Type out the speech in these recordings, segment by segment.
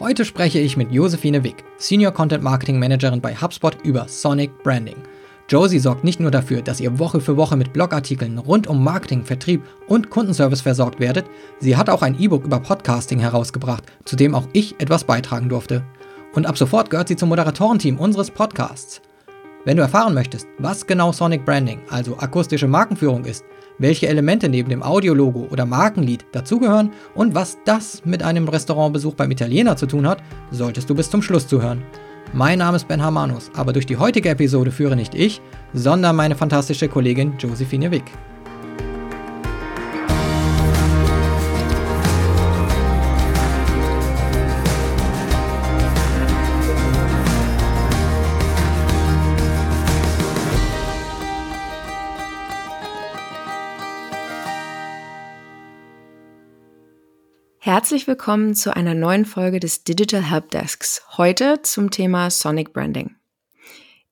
Heute spreche ich mit Josephine Wick, Senior Content Marketing Managerin bei HubSpot über Sonic Branding. Josie sorgt nicht nur dafür, dass ihr Woche für Woche mit Blogartikeln rund um Marketing, Vertrieb und Kundenservice versorgt werdet, sie hat auch ein E-Book über Podcasting herausgebracht, zu dem auch ich etwas beitragen durfte. Und ab sofort gehört sie zum Moderatorenteam unseres Podcasts. Wenn du erfahren möchtest, was genau Sonic Branding, also akustische Markenführung ist, welche Elemente neben dem Audiologo oder Markenlied dazugehören und was das mit einem Restaurantbesuch beim Italiener zu tun hat, solltest du bis zum Schluss zuhören. Mein Name ist Ben Hamanus, aber durch die heutige Episode führe nicht ich, sondern meine fantastische Kollegin Josephine Wick. Herzlich willkommen zu einer neuen Folge des Digital Helpdesks. Heute zum Thema Sonic Branding.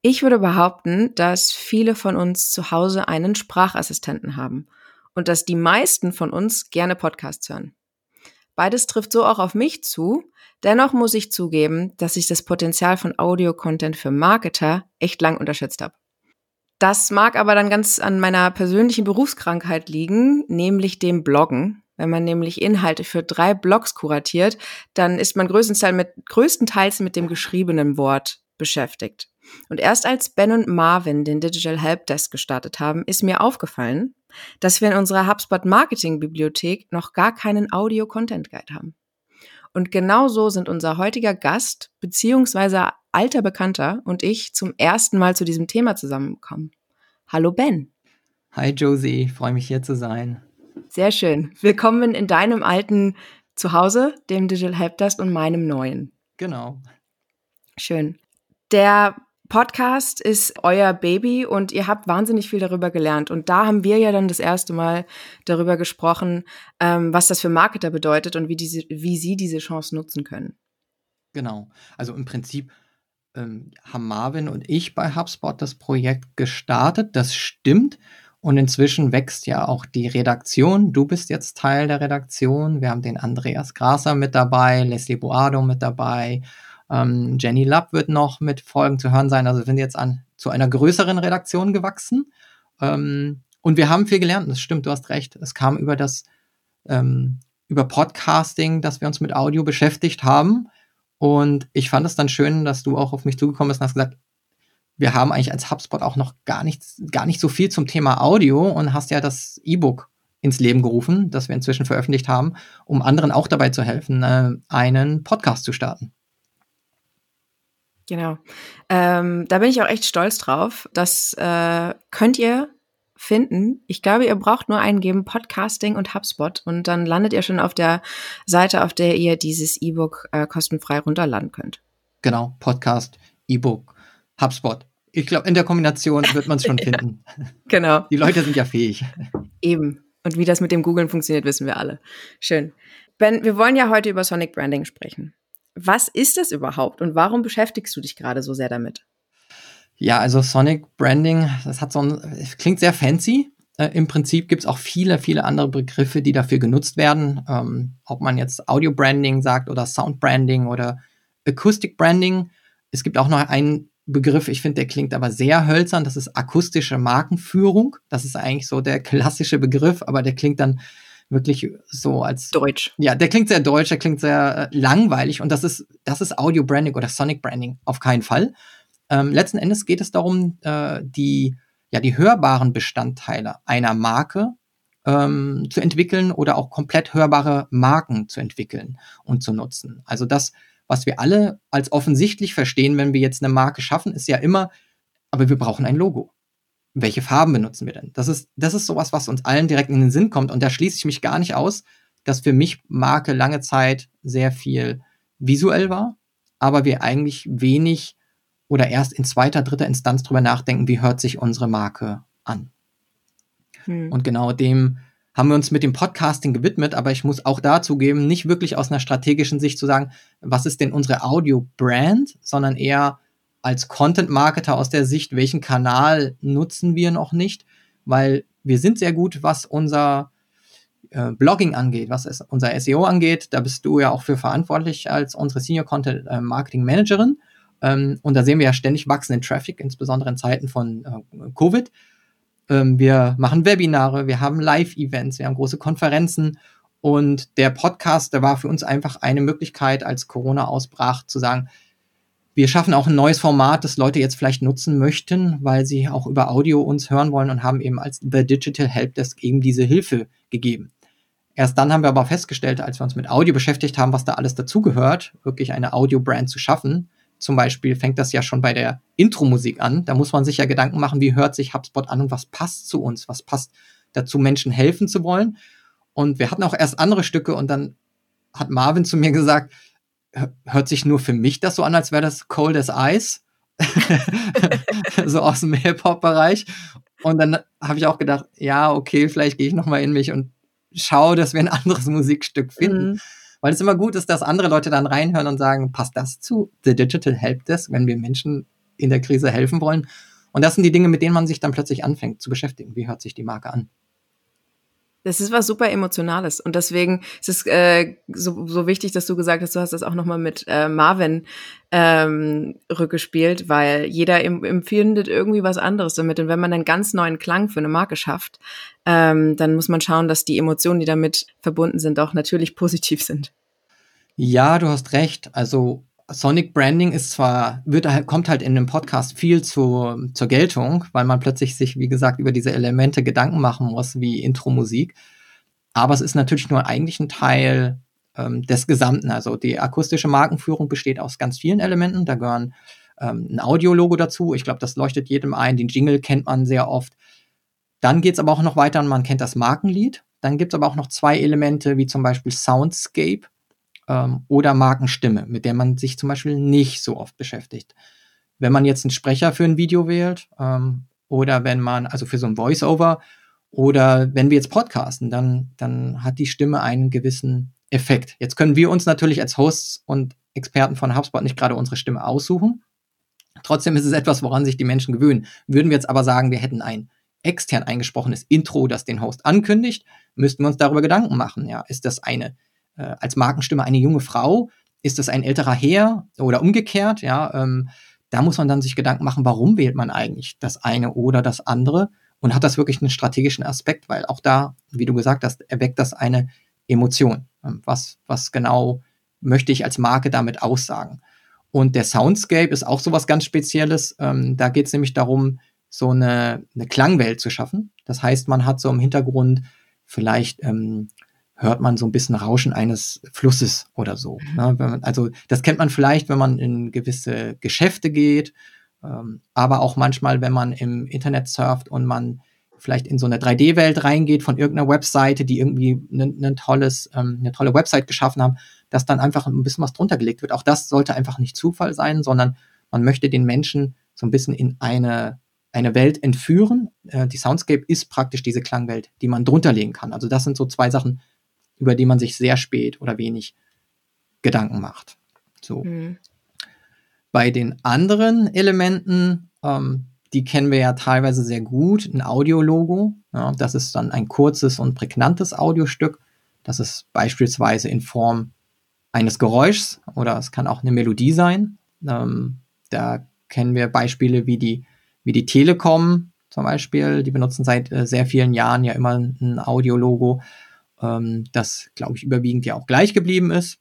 Ich würde behaupten, dass viele von uns zu Hause einen Sprachassistenten haben und dass die meisten von uns gerne Podcasts hören. Beides trifft so auch auf mich zu. Dennoch muss ich zugeben, dass ich das Potenzial von Audio-Content für Marketer echt lang unterschätzt habe. Das mag aber dann ganz an meiner persönlichen Berufskrankheit liegen, nämlich dem Bloggen wenn man nämlich Inhalte für drei Blogs kuratiert, dann ist man größtenteils mit, größtenteils mit dem geschriebenen Wort beschäftigt. Und erst als Ben und Marvin den Digital Help Desk gestartet haben, ist mir aufgefallen, dass wir in unserer HubSpot Marketing Bibliothek noch gar keinen Audio Content Guide haben. Und genau so sind unser heutiger Gast beziehungsweise alter Bekannter und ich zum ersten Mal zu diesem Thema zusammengekommen. Hallo Ben. Hi Josie, freue mich hier zu sein. Sehr schön. Willkommen in deinem alten Zuhause, dem Digital Helpdesk und meinem neuen. Genau. Schön. Der Podcast ist euer Baby und ihr habt wahnsinnig viel darüber gelernt. Und da haben wir ja dann das erste Mal darüber gesprochen, ähm, was das für Marketer bedeutet und wie, diese, wie sie diese Chance nutzen können. Genau. Also im Prinzip ähm, haben Marvin und ich bei HubSpot das Projekt gestartet. Das stimmt. Und inzwischen wächst ja auch die Redaktion. Du bist jetzt Teil der Redaktion. Wir haben den Andreas Graser mit dabei, Leslie Boado mit dabei. Ähm, Jenny Lapp wird noch mit Folgen zu hören sein. Also wir sind jetzt an, zu einer größeren Redaktion gewachsen. Ähm, und wir haben viel gelernt. Das stimmt, du hast recht. Es kam über das, ähm, über Podcasting, dass wir uns mit Audio beschäftigt haben. Und ich fand es dann schön, dass du auch auf mich zugekommen bist und hast gesagt, wir haben eigentlich als HubSpot auch noch gar nichts, gar nicht so viel zum Thema Audio und hast ja das E-Book ins Leben gerufen, das wir inzwischen veröffentlicht haben, um anderen auch dabei zu helfen, äh, einen Podcast zu starten. Genau. Ähm, da bin ich auch echt stolz drauf. Das äh, könnt ihr finden. Ich glaube, ihr braucht nur eingeben Podcasting und HubSpot und dann landet ihr schon auf der Seite, auf der ihr dieses E-Book äh, kostenfrei runterladen könnt. Genau, Podcast, E-Book, HubSpot. Ich glaube, in der Kombination wird man es schon finden. genau. Die Leute sind ja fähig. Eben. Und wie das mit dem Googlen funktioniert, wissen wir alle. Schön. Ben, wir wollen ja heute über Sonic Branding sprechen. Was ist das überhaupt und warum beschäftigst du dich gerade so sehr damit? Ja, also Sonic Branding, das hat so ein, klingt sehr fancy. Äh, Im Prinzip gibt es auch viele, viele andere Begriffe, die dafür genutzt werden. Ähm, ob man jetzt Audio Branding sagt oder Sound Branding oder Acoustic Branding. Es gibt auch noch einen Begriff, ich finde, der klingt aber sehr hölzern. Das ist akustische Markenführung. Das ist eigentlich so der klassische Begriff, aber der klingt dann wirklich so als deutsch. Ja, der klingt sehr deutsch, der klingt sehr äh, langweilig und das ist das ist Audio Branding oder Sonic Branding auf keinen Fall. Ähm, letzten Endes geht es darum, äh, die ja die hörbaren Bestandteile einer Marke ähm, zu entwickeln oder auch komplett hörbare Marken zu entwickeln und zu nutzen. Also das was wir alle als offensichtlich verstehen, wenn wir jetzt eine Marke schaffen, ist ja immer, aber wir brauchen ein Logo. Welche Farben benutzen wir denn? Das ist, das ist sowas, was uns allen direkt in den Sinn kommt. Und da schließe ich mich gar nicht aus, dass für mich Marke lange Zeit sehr viel visuell war, aber wir eigentlich wenig oder erst in zweiter, dritter Instanz drüber nachdenken, wie hört sich unsere Marke an. Hm. Und genau dem haben wir uns mit dem Podcasting gewidmet, aber ich muss auch dazu geben, nicht wirklich aus einer strategischen Sicht zu sagen, was ist denn unsere Audio-Brand, sondern eher als Content-Marketer aus der Sicht, welchen Kanal nutzen wir noch nicht, weil wir sind sehr gut, was unser äh, Blogging angeht, was es, unser SEO angeht, da bist du ja auch für verantwortlich als unsere Senior Content äh, Marketing Managerin. Ähm, und da sehen wir ja ständig wachsenden Traffic, insbesondere in Zeiten von äh, Covid. Ähm, wir machen Webinare, wir haben Live-Events, wir haben große Konferenzen. Und der Podcast, der war für uns einfach eine Möglichkeit, als Corona ausbrach, zu sagen, wir schaffen auch ein neues Format, das Leute jetzt vielleicht nutzen möchten, weil sie auch über Audio uns hören wollen und haben eben als The Digital Helpdesk eben diese Hilfe gegeben. Erst dann haben wir aber festgestellt, als wir uns mit Audio beschäftigt haben, was da alles dazugehört, wirklich eine Audio-Brand zu schaffen. Zum Beispiel fängt das ja schon bei der Intro-Musik an. Da muss man sich ja Gedanken machen, wie hört sich HubSpot an und was passt zu uns, was passt dazu, Menschen helfen zu wollen. Und wir hatten auch erst andere Stücke und dann hat Marvin zu mir gesagt, hört sich nur für mich das so an, als wäre das Cold as Ice. so aus dem Hip-Hop-Bereich. Und dann habe ich auch gedacht, ja, okay, vielleicht gehe ich noch mal in mich und schaue, dass wir ein anderes Musikstück finden. Mhm. Weil es immer gut ist, dass andere Leute dann reinhören und sagen, passt das zu The Digital Help Desk, wenn wir Menschen in der Krise helfen wollen? Und das sind die Dinge, mit denen man sich dann plötzlich anfängt zu beschäftigen. Wie hört sich die Marke an? Das ist was super Emotionales und deswegen ist es äh, so, so wichtig, dass du gesagt hast, du hast das auch nochmal mit äh, Marvin ähm, rückgespielt, weil jeder empfindet irgendwie was anderes damit und wenn man einen ganz neuen Klang für eine Marke schafft, ähm, dann muss man schauen, dass die Emotionen, die damit verbunden sind, auch natürlich positiv sind. Ja, du hast recht. Also Sonic Branding ist zwar, wird, kommt halt in dem Podcast viel zu, zur Geltung, weil man plötzlich sich, wie gesagt, über diese Elemente Gedanken machen muss, wie Intro-Musik. Aber es ist natürlich nur eigentlich ein Teil ähm, des Gesamten. Also die akustische Markenführung besteht aus ganz vielen Elementen. Da gehören ähm, ein Audiologo dazu. Ich glaube, das leuchtet jedem ein. Den Jingle kennt man sehr oft. Dann geht es aber auch noch weiter und man kennt das Markenlied. Dann gibt es aber auch noch zwei Elemente, wie zum Beispiel Soundscape ähm, oder Markenstimme, mit der man sich zum Beispiel nicht so oft beschäftigt. Wenn man jetzt einen Sprecher für ein Video wählt ähm, oder wenn man, also für so ein Voice-Over oder wenn wir jetzt podcasten, dann, dann hat die Stimme einen gewissen Effekt. Jetzt können wir uns natürlich als Hosts und Experten von HubSpot nicht gerade unsere Stimme aussuchen. Trotzdem ist es etwas, woran sich die Menschen gewöhnen. Würden wir jetzt aber sagen, wir hätten ein extern eingesprochenes Intro, das den Host ankündigt, müssten wir uns darüber Gedanken machen. Ja, ist das eine äh, als Markenstimme eine junge Frau? Ist das ein älterer Herr oder umgekehrt? Ja, ähm, da muss man dann sich Gedanken machen, warum wählt man eigentlich das eine oder das andere? Und hat das wirklich einen strategischen Aspekt? Weil auch da, wie du gesagt hast, erweckt das eine Emotion. Ähm, was, was genau möchte ich als Marke damit aussagen? Und der Soundscape ist auch sowas ganz Spezielles. Ähm, da geht es nämlich darum, so eine, eine Klangwelt zu schaffen. Das heißt, man hat so im Hintergrund vielleicht ähm, hört man so ein bisschen Rauschen eines Flusses oder so. Ne? Man, also das kennt man vielleicht, wenn man in gewisse Geschäfte geht, ähm, aber auch manchmal, wenn man im Internet surft und man vielleicht in so eine 3D-Welt reingeht von irgendeiner Webseite, die irgendwie ein ne, tolles, ähm, eine tolle Website geschaffen haben, dass dann einfach ein bisschen was drunter gelegt wird. Auch das sollte einfach nicht Zufall sein, sondern man möchte den Menschen so ein bisschen in eine eine Welt entführen. Äh, die Soundscape ist praktisch diese Klangwelt, die man drunter legen kann. Also das sind so zwei Sachen, über die man sich sehr spät oder wenig Gedanken macht. So. Mhm. Bei den anderen Elementen, ähm, die kennen wir ja teilweise sehr gut, ein Audiologo. Ja, das ist dann ein kurzes und prägnantes Audiostück. Das ist beispielsweise in Form eines Geräuschs oder es kann auch eine Melodie sein. Ähm, da kennen wir Beispiele wie die, wie die Telekom zum Beispiel. Die benutzen seit äh, sehr vielen Jahren ja immer ein Audiologo ähm, das, glaube ich, überwiegend ja auch gleich geblieben ist.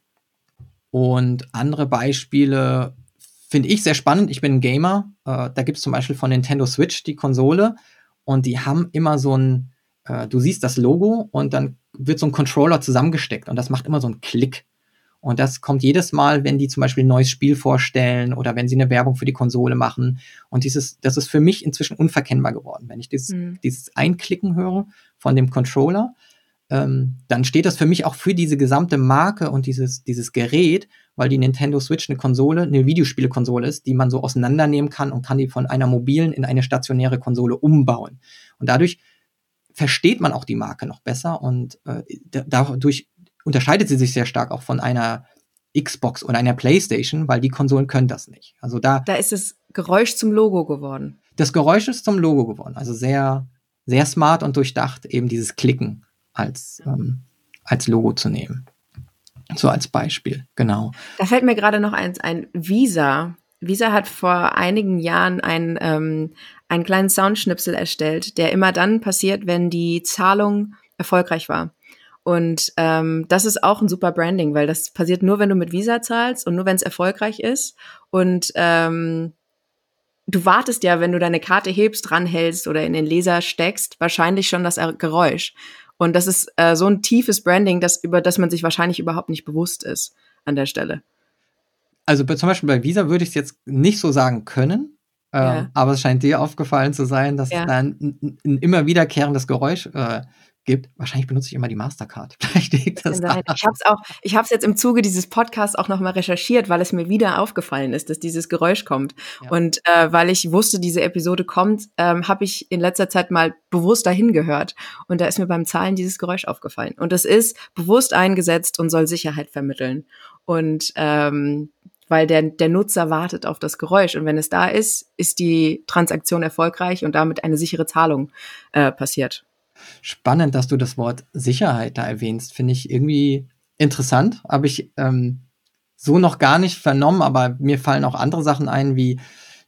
Und andere Beispiele finde ich sehr spannend. Ich bin ein Gamer. Äh, da gibt es zum Beispiel von Nintendo Switch die Konsole und die haben immer so ein, äh, du siehst das Logo und dann wird so ein Controller zusammengesteckt und das macht immer so einen Klick. Und das kommt jedes Mal, wenn die zum Beispiel ein neues Spiel vorstellen oder wenn sie eine Werbung für die Konsole machen. Und dieses, das ist für mich inzwischen unverkennbar geworden. Wenn ich dieses, mhm. dieses Einklicken höre von dem Controller, ähm, dann steht das für mich auch für diese gesamte Marke und dieses, dieses Gerät, weil die Nintendo Switch eine Konsole, eine Videospielekonsole ist, die man so auseinandernehmen kann und kann die von einer mobilen in eine stationäre Konsole umbauen. Und dadurch versteht man auch die Marke noch besser und äh, dadurch unterscheidet sie sich sehr stark auch von einer Xbox oder einer PlayStation, weil die Konsolen können das nicht. Also da. Da ist das Geräusch zum Logo geworden. Das Geräusch ist zum Logo geworden. Also sehr, sehr smart und durchdacht, eben dieses Klicken als, ähm, als Logo zu nehmen. So als Beispiel, genau. Da fällt mir gerade noch eins ein. Visa. Visa hat vor einigen Jahren ein, ähm, einen kleinen Soundschnipsel erstellt, der immer dann passiert, wenn die Zahlung erfolgreich war. Und ähm, das ist auch ein super Branding, weil das passiert nur, wenn du mit Visa zahlst und nur, wenn es erfolgreich ist. Und ähm, du wartest ja, wenn du deine Karte hebst, dranhältst oder in den Laser steckst, wahrscheinlich schon das Geräusch. Und das ist äh, so ein tiefes Branding, das, über das man sich wahrscheinlich überhaupt nicht bewusst ist an der Stelle. Also zum Beispiel bei Visa würde ich es jetzt nicht so sagen können, ja. ähm, aber es scheint dir aufgefallen zu sein, dass ja. es da ein, ein, immer wiederkehrendes Geräusch äh, gibt. Wahrscheinlich benutze ich immer die Mastercard. Vielleicht liegt das, das Ich habe es auch, ich habe es jetzt im Zuge dieses Podcasts auch nochmal recherchiert, weil es mir wieder aufgefallen ist, dass dieses Geräusch kommt. Ja. Und äh, weil ich wusste, diese Episode kommt, ähm, habe ich in letzter Zeit mal bewusst dahin gehört. Und da ist mir beim Zahlen dieses Geräusch aufgefallen. Und das ist bewusst eingesetzt und soll Sicherheit vermitteln. Und ähm, weil der, der Nutzer wartet auf das Geräusch. Und wenn es da ist, ist die Transaktion erfolgreich und damit eine sichere Zahlung äh, passiert. Spannend, dass du das Wort Sicherheit da erwähnst. Finde ich irgendwie interessant. Habe ich ähm, so noch gar nicht vernommen, aber mir fallen auch andere Sachen ein, wie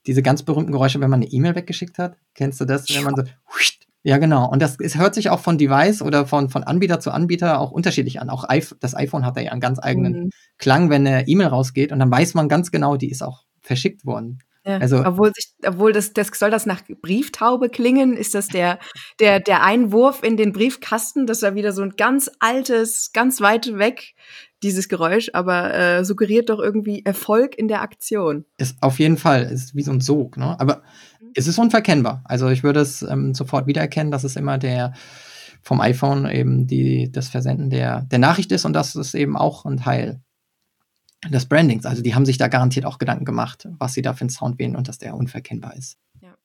diese ganz berühmten Geräusche, wenn man eine E-Mail weggeschickt hat. Kennst du das? Wenn man so, ja, genau. Und das es hört sich auch von Device oder von, von Anbieter zu Anbieter auch unterschiedlich an. Auch das iPhone hat da ja einen ganz eigenen mhm. Klang, wenn eine E-Mail rausgeht. Und dann weiß man ganz genau, die ist auch verschickt worden. Ja, also, obwohl, sich, obwohl das, das soll das nach Brieftaube klingen, ist das der, der, der Einwurf in den Briefkasten, das war wieder so ein ganz altes, ganz weit weg, dieses Geräusch, aber äh, suggeriert doch irgendwie Erfolg in der Aktion. Ist auf jeden Fall, ist wie so ein Sog, ne? Aber mhm. es ist unverkennbar. Also ich würde es ähm, sofort wiedererkennen, dass es immer der vom iPhone eben die, das Versenden der, der Nachricht ist und das ist eben auch ein Teil des Brandings. Also die haben sich da garantiert auch Gedanken gemacht, was sie da für einen Sound wählen und dass der unverkennbar ist. Ja.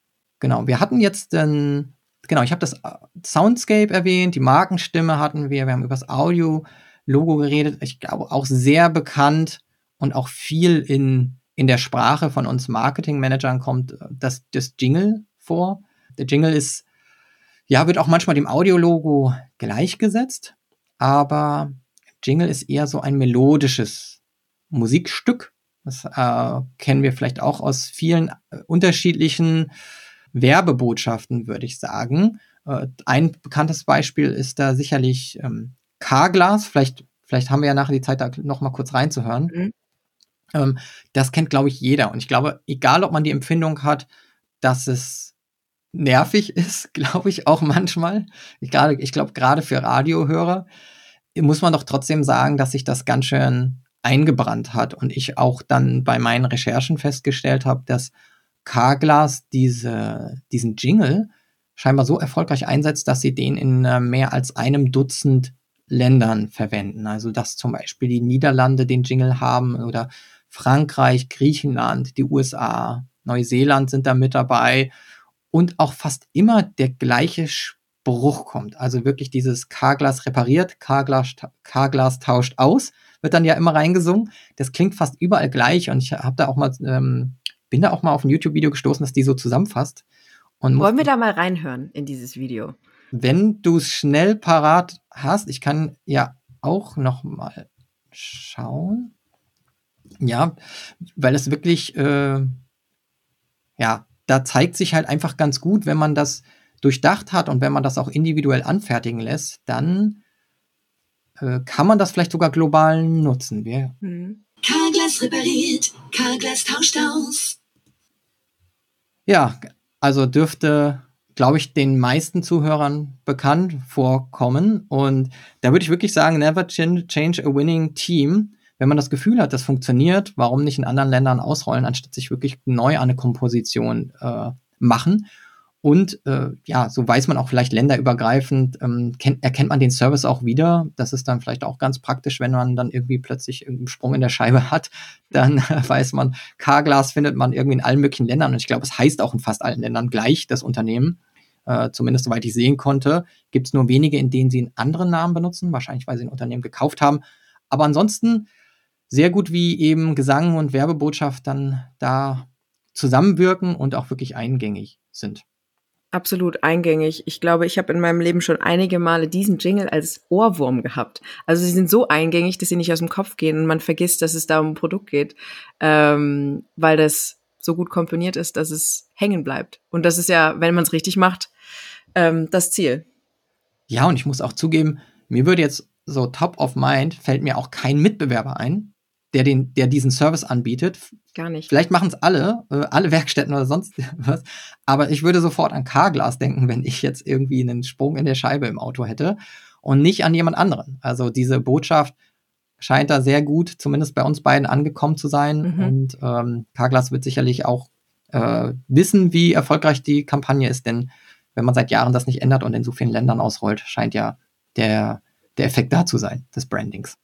Genau, wir hatten jetzt den, genau, ich habe das äh, Soundscape erwähnt, die Markenstimme hatten wir, wir haben über das Audio-Logo geredet. Ich glaube auch sehr bekannt und auch viel in, in der Sprache von uns Marketing-Managern kommt äh, das, das Jingle vor. Der Jingle ist, ja, wird auch manchmal dem Audio-Logo gleichgesetzt, aber Jingle ist eher so ein melodisches Musikstück. Das äh, kennen wir vielleicht auch aus vielen äh, unterschiedlichen Werbebotschaften, würde ich sagen. Äh, ein bekanntes Beispiel ist da sicherlich ähm, Carglass. Vielleicht, vielleicht haben wir ja nachher die Zeit, da noch mal kurz reinzuhören. Mhm. Ähm, das kennt, glaube ich, jeder. Und ich glaube, egal ob man die Empfindung hat, dass es nervig ist, glaube ich auch manchmal. Ich, ich glaube, gerade für Radiohörer muss man doch trotzdem sagen, dass sich das ganz schön eingebrannt hat und ich auch dann bei meinen Recherchen festgestellt habe, dass Carglass diese, diesen Jingle scheinbar so erfolgreich einsetzt, dass sie den in äh, mehr als einem Dutzend Ländern verwenden. Also dass zum Beispiel die Niederlande den Jingle haben oder Frankreich, Griechenland, die USA, Neuseeland sind da mit dabei und auch fast immer der gleiche Spruch kommt. Also wirklich dieses Carglass repariert, Carglass, Carglass tauscht aus wird dann ja immer reingesungen. Das klingt fast überall gleich und ich habe da auch mal, ähm, bin da auch mal auf ein YouTube-Video gestoßen, das die so zusammenfasst. Und Wollen wir da mal reinhören in dieses Video? Wenn du es schnell parat hast, ich kann ja auch noch mal schauen. Ja, weil es wirklich, äh, ja, da zeigt sich halt einfach ganz gut, wenn man das durchdacht hat und wenn man das auch individuell anfertigen lässt, dann äh, kann man das vielleicht sogar global nutzen. Wir hm. Carglass repariert, Carglass tauscht aus. Ja, also dürfte, glaube ich, den meisten Zuhörern bekannt vorkommen. Und da würde ich wirklich sagen, never change a winning team. Wenn man das Gefühl hat, das funktioniert, warum nicht in anderen Ländern ausrollen, anstatt sich wirklich neu an eine Komposition äh, machen? Und äh, ja, so weiß man auch vielleicht länderübergreifend, ähm, kennt, erkennt man den Service auch wieder. Das ist dann vielleicht auch ganz praktisch, wenn man dann irgendwie plötzlich einen Sprung in der Scheibe hat. Dann äh, weiß man, Carglass findet man irgendwie in allen möglichen Ländern. Und ich glaube, es heißt auch in fast allen Ländern gleich, das Unternehmen. Äh, zumindest soweit ich sehen konnte. Gibt es nur wenige, in denen sie einen anderen Namen benutzen, wahrscheinlich weil sie ein Unternehmen gekauft haben. Aber ansonsten sehr gut, wie eben Gesang und Werbebotschaft dann da zusammenwirken und auch wirklich eingängig sind. Absolut eingängig. Ich glaube, ich habe in meinem Leben schon einige Male diesen Jingle als Ohrwurm gehabt. Also sie sind so eingängig, dass sie nicht aus dem Kopf gehen und man vergisst, dass es da um ein Produkt geht, ähm, weil das so gut komponiert ist, dass es hängen bleibt. Und das ist ja, wenn man es richtig macht, ähm, das Ziel. Ja, und ich muss auch zugeben, mir würde jetzt so top of mind fällt mir auch kein Mitbewerber ein, der den, der diesen Service anbietet. Gar nicht. Vielleicht machen es alle, äh, alle Werkstätten oder sonst was. Aber ich würde sofort an Carglass denken, wenn ich jetzt irgendwie einen Sprung in der Scheibe im Auto hätte und nicht an jemand anderen. Also diese Botschaft scheint da sehr gut, zumindest bei uns beiden angekommen zu sein. Mhm. Und ähm, Carglass wird sicherlich auch äh, wissen, wie erfolgreich die Kampagne ist, denn wenn man seit Jahren das nicht ändert und in so vielen Ländern ausrollt, scheint ja der, der Effekt da zu sein, des Brandings.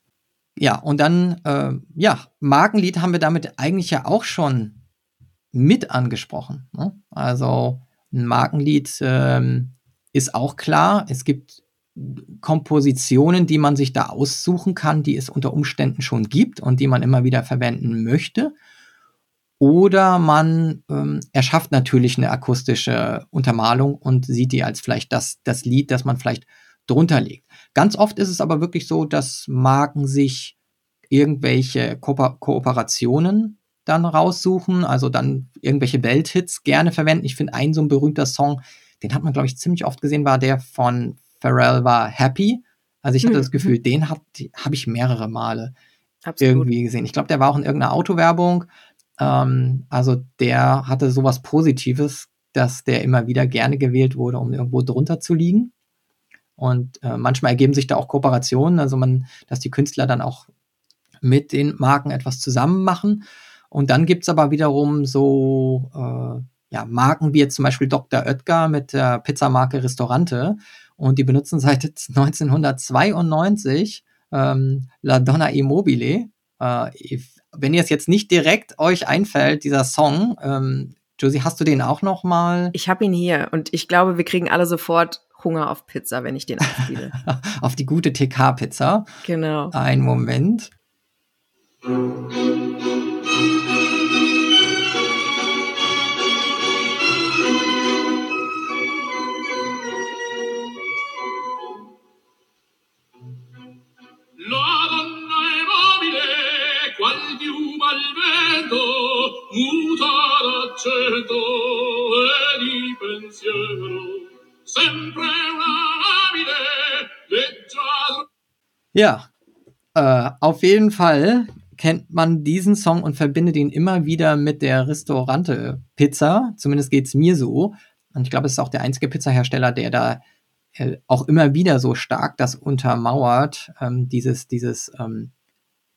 Ja, und dann, äh, ja, Markenlied haben wir damit eigentlich ja auch schon mit angesprochen. Ne? Also ein Markenlied ähm, ist auch klar. Es gibt Kompositionen, die man sich da aussuchen kann, die es unter Umständen schon gibt und die man immer wieder verwenden möchte. Oder man ähm, erschafft natürlich eine akustische Untermalung und sieht die als vielleicht das, das Lied, das man vielleicht drunter legt. Ganz oft ist es aber wirklich so, dass Marken sich irgendwelche Ko Kooperationen dann raussuchen, also dann irgendwelche Welthits gerne verwenden. Ich finde, ein so ein berühmter Song, den hat man, glaube ich, ziemlich oft gesehen, war der von Pharrell, war Happy. Also ich hatte mhm. das Gefühl, den habe ich mehrere Male Absolut. irgendwie gesehen. Ich glaube, der war auch in irgendeiner Autowerbung. Ähm, also der hatte sowas Positives, dass der immer wieder gerne gewählt wurde, um irgendwo drunter zu liegen. Und äh, manchmal ergeben sich da auch Kooperationen, also man, dass die Künstler dann auch mit den Marken etwas zusammen machen. Und dann gibt es aber wiederum so äh, ja, Marken wie jetzt zum Beispiel Dr. Oetker mit der Pizzamarke Restaurante. Und die benutzen seit 1992 ähm, La Donna Immobile. Äh, wenn ihr es jetzt nicht direkt euch einfällt, dieser Song, ähm, Josie, hast du den auch noch mal? Ich habe ihn hier und ich glaube, wir kriegen alle sofort Hunger auf Pizza, wenn ich den abspiele. auf die gute TK-Pizza. Genau. Ein Moment. muta d'accento e di pensiero ja äh, auf jeden Fall kennt man diesen Song und verbindet ihn immer wieder mit der Restaurante Pizza. Zumindest geht es mir so. Und ich glaube, es ist auch der einzige Pizzahersteller, der da äh, auch immer wieder so stark das untermauert. Ähm, dieses dieses ähm,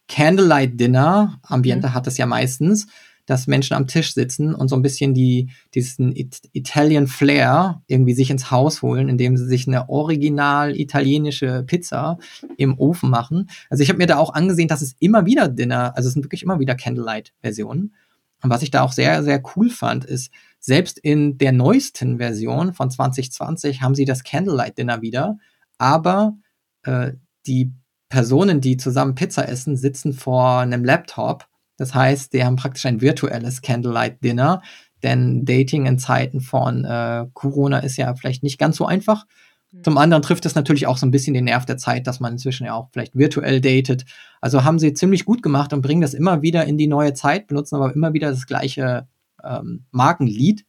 Candlelight Dinner, Ambiente mhm. hat es ja meistens, dass Menschen am Tisch sitzen und so ein bisschen die, diesen It Italian Flair irgendwie sich ins Haus holen, indem sie sich eine original italienische Pizza im Ofen machen. Also ich habe mir da auch angesehen, dass es immer wieder Dinner, also es sind wirklich immer wieder Candlelight-Versionen. Und was ich da auch sehr, sehr cool fand, ist, selbst in der neuesten Version von 2020 haben sie das Candlelight Dinner wieder, aber äh, die Personen, die zusammen Pizza essen, sitzen vor einem Laptop das heißt, die haben praktisch ein virtuelles Candlelight Dinner, denn Dating in Zeiten von äh, Corona ist ja vielleicht nicht ganz so einfach. Mhm. Zum anderen trifft es natürlich auch so ein bisschen den Nerv der Zeit, dass man inzwischen ja auch vielleicht virtuell datet. Also haben sie ziemlich gut gemacht und bringen das immer wieder in die neue Zeit, benutzen aber immer wieder das gleiche ähm, Markenlied.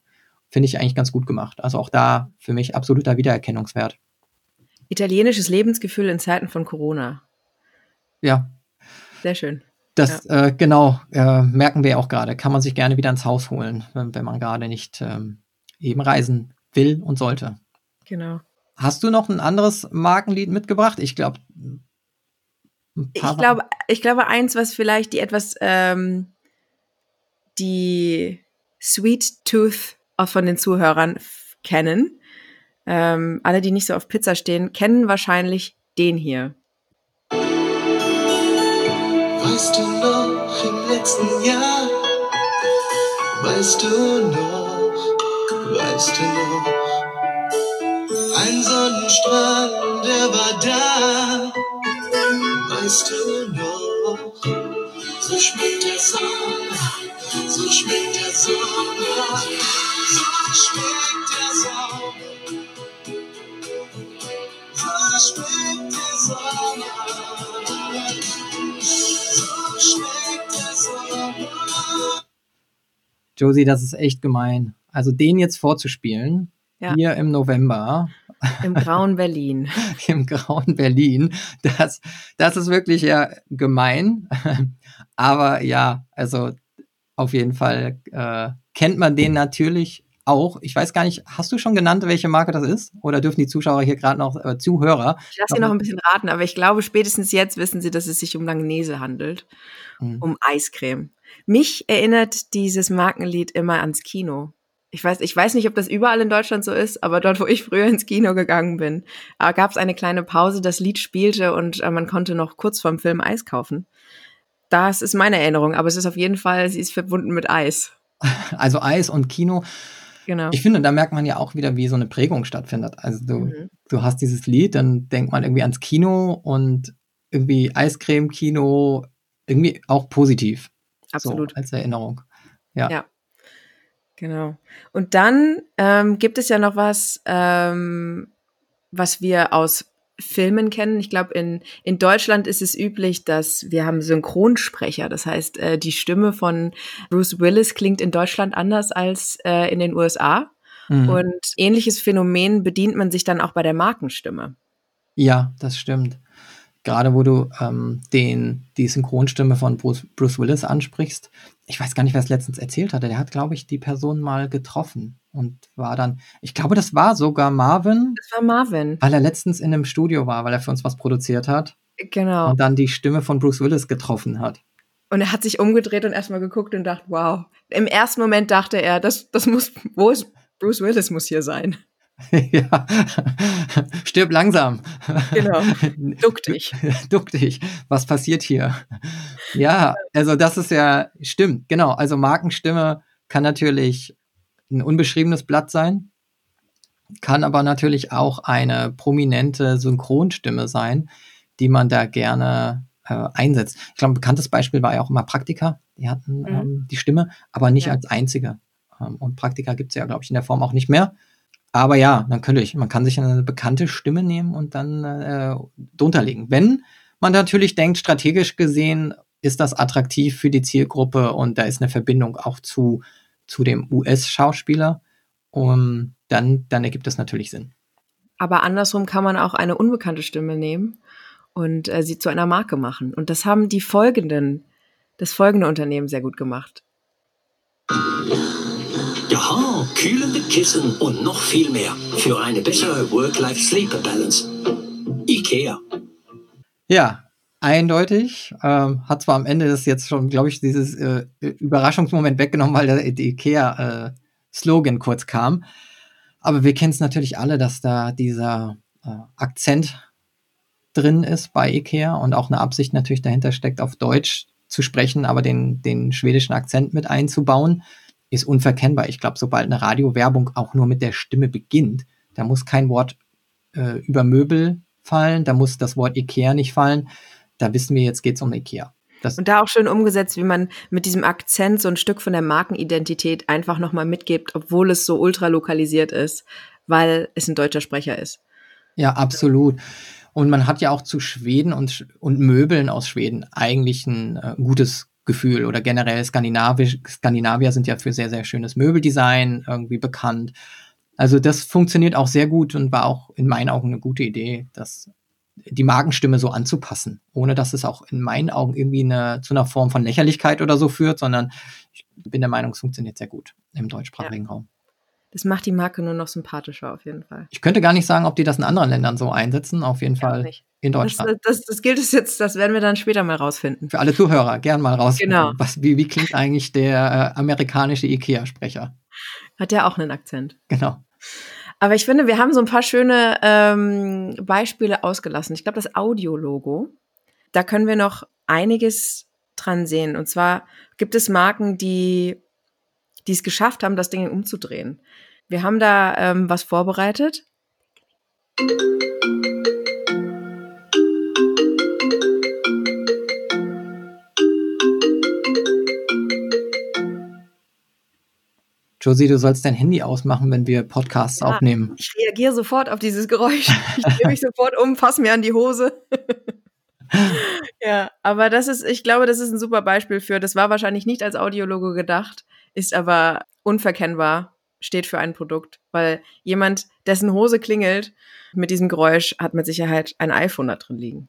Finde ich eigentlich ganz gut gemacht. Also auch da für mich absoluter Wiedererkennungswert. Italienisches Lebensgefühl in Zeiten von Corona. Ja. Sehr schön. Das ja. äh, genau äh, merken wir auch gerade. Kann man sich gerne wieder ins Haus holen, wenn, wenn man gerade nicht ähm, eben reisen will und sollte. Genau. Hast du noch ein anderes Markenlied mitgebracht? Ich glaube. Ich glaube, ich glaube eins, was vielleicht die etwas ähm, die Sweet Tooth auch von den Zuhörern kennen. Ähm, alle, die nicht so auf Pizza stehen, kennen wahrscheinlich den hier. Weißt du noch im letzten Jahr? Weißt du noch? Weißt du noch? Ein Sonnenstrahl, der war da. Weißt du noch? So schmeckt der Sommer, so schmeckt Josie, das ist echt gemein. Also den jetzt vorzuspielen, ja. hier im November. Im grauen Berlin. Im grauen Berlin. Das, das ist wirklich ja gemein. Aber ja, also auf jeden Fall äh, kennt man den natürlich auch. Ich weiß gar nicht, hast du schon genannt, welche Marke das ist? Oder dürfen die Zuschauer hier gerade noch, äh, Zuhörer? Ich lasse sie noch ein bisschen raten, aber ich glaube, spätestens jetzt wissen sie, dass es sich um Langnese handelt. Mhm. Um Eiscreme. Mich erinnert dieses Markenlied immer ans Kino ich weiß, ich weiß nicht, ob das überall in Deutschland so ist, aber dort, wo ich früher ins Kino gegangen bin, äh, gab es eine kleine Pause, das Lied spielte und äh, man konnte noch kurz vorm Film Eis kaufen. Das ist meine Erinnerung, aber es ist auf jeden Fall, sie ist verbunden mit Eis. Also Eis und Kino. Genau. Ich finde, da merkt man ja auch wieder, wie so eine Prägung stattfindet. Also du, mhm. du hast dieses Lied, dann denkt man irgendwie ans Kino und irgendwie Eiscreme-Kino, irgendwie auch positiv. Absolut. So, als Erinnerung. Ja. ja. Genau. Und dann ähm, gibt es ja noch was, ähm, was wir aus Filmen kennen. Ich glaube, in, in Deutschland ist es üblich, dass wir haben Synchronsprecher. Das heißt, äh, die Stimme von Bruce Willis klingt in Deutschland anders als äh, in den USA. Mhm. Und ähnliches Phänomen bedient man sich dann auch bei der Markenstimme. Ja, das stimmt gerade wo du ähm, den, die Synchronstimme von Bruce, Bruce, Willis ansprichst, ich weiß gar nicht, wer es letztens erzählt hatte. Der hat, glaube ich, die Person mal getroffen und war dann, ich glaube, das war sogar Marvin. Das war Marvin. Weil er letztens in einem Studio war, weil er für uns was produziert hat. Genau. Und dann die Stimme von Bruce Willis getroffen hat. Und er hat sich umgedreht und erstmal geguckt und dachte, wow. Im ersten Moment dachte er, das, das muss, wo ist Bruce Willis muss hier sein. ja, stirb langsam. Genau. Duck dich. Duck dich. Was passiert hier? Ja, also das ist ja, stimmt, genau. Also Markenstimme kann natürlich ein unbeschriebenes Blatt sein, kann aber natürlich auch eine prominente Synchronstimme sein, die man da gerne äh, einsetzt. Ich glaube, ein bekanntes Beispiel war ja auch immer Praktika. Die hatten mhm. ähm, die Stimme, aber nicht ja. als einzige. Ähm, und Praktika gibt es ja, glaube ich, in der Form auch nicht mehr. Aber ja, natürlich, man kann sich eine bekannte Stimme nehmen und dann äh, drunter legen. Wenn man natürlich denkt, strategisch gesehen ist das attraktiv für die Zielgruppe und da ist eine Verbindung auch zu, zu dem US-Schauspieler, dann, dann ergibt das natürlich Sinn. Aber andersrum kann man auch eine unbekannte Stimme nehmen und äh, sie zu einer Marke machen. Und das haben die folgenden, das folgende Unternehmen sehr gut gemacht. Kühlende Kissen und noch viel mehr für eine bessere Work-Life-Sleeper-Balance. IKEA. Ja, eindeutig. Ähm, hat zwar am Ende das jetzt schon, glaube ich, dieses äh, Überraschungsmoment weggenommen, weil der, der IKEA-Slogan äh, kurz kam. Aber wir kennen es natürlich alle, dass da dieser äh, Akzent drin ist bei IKEA und auch eine Absicht natürlich dahinter steckt, auf Deutsch zu sprechen, aber den, den schwedischen Akzent mit einzubauen ist unverkennbar. Ich glaube, sobald eine Radiowerbung auch nur mit der Stimme beginnt, da muss kein Wort äh, über Möbel fallen, da muss das Wort Ikea nicht fallen. Da wissen wir, jetzt geht es um Ikea. Das und da auch schön umgesetzt, wie man mit diesem Akzent so ein Stück von der Markenidentität einfach nochmal mitgibt, obwohl es so ultra lokalisiert ist, weil es ein deutscher Sprecher ist. Ja, absolut. Und man hat ja auch zu Schweden und, und Möbeln aus Schweden eigentlich ein äh, gutes Gefühl oder generell Skandinavisch, Skandinavier sind ja für sehr, sehr schönes Möbeldesign irgendwie bekannt. Also das funktioniert auch sehr gut und war auch in meinen Augen eine gute Idee, das die Magenstimme so anzupassen, ohne dass es auch in meinen Augen irgendwie eine, zu einer Form von Lächerlichkeit oder so führt, sondern ich bin der Meinung, es funktioniert sehr gut im deutschsprachigen ja. Raum. Das macht die Marke nur noch sympathischer auf jeden Fall. Ich könnte gar nicht sagen, ob die das in anderen Ländern so einsetzen. Auf jeden Fall nicht. in Deutschland. Das, das, das, gilt es jetzt, das werden wir dann später mal rausfinden. Für alle Zuhörer, gern mal rausfinden. Genau. Was, wie, wie klingt eigentlich der äh, amerikanische IKEA-Sprecher? Hat der auch einen Akzent. Genau. Aber ich finde, wir haben so ein paar schöne ähm, Beispiele ausgelassen. Ich glaube, das Audiologo, da können wir noch einiges dran sehen. Und zwar gibt es Marken, die die es geschafft haben, das Ding umzudrehen. Wir haben da ähm, was vorbereitet. Josie, du sollst dein Handy ausmachen, wenn wir Podcasts ja, aufnehmen. Ich reagiere sofort auf dieses Geräusch. Ich drehe mich sofort um, fasse mir an die Hose. ja, aber das ist, ich glaube, das ist ein super Beispiel für, das war wahrscheinlich nicht als Audiologe gedacht, ist aber unverkennbar, steht für ein Produkt, weil jemand, dessen Hose klingelt, mit diesem Geräusch hat mit Sicherheit ein iPhone da drin liegen.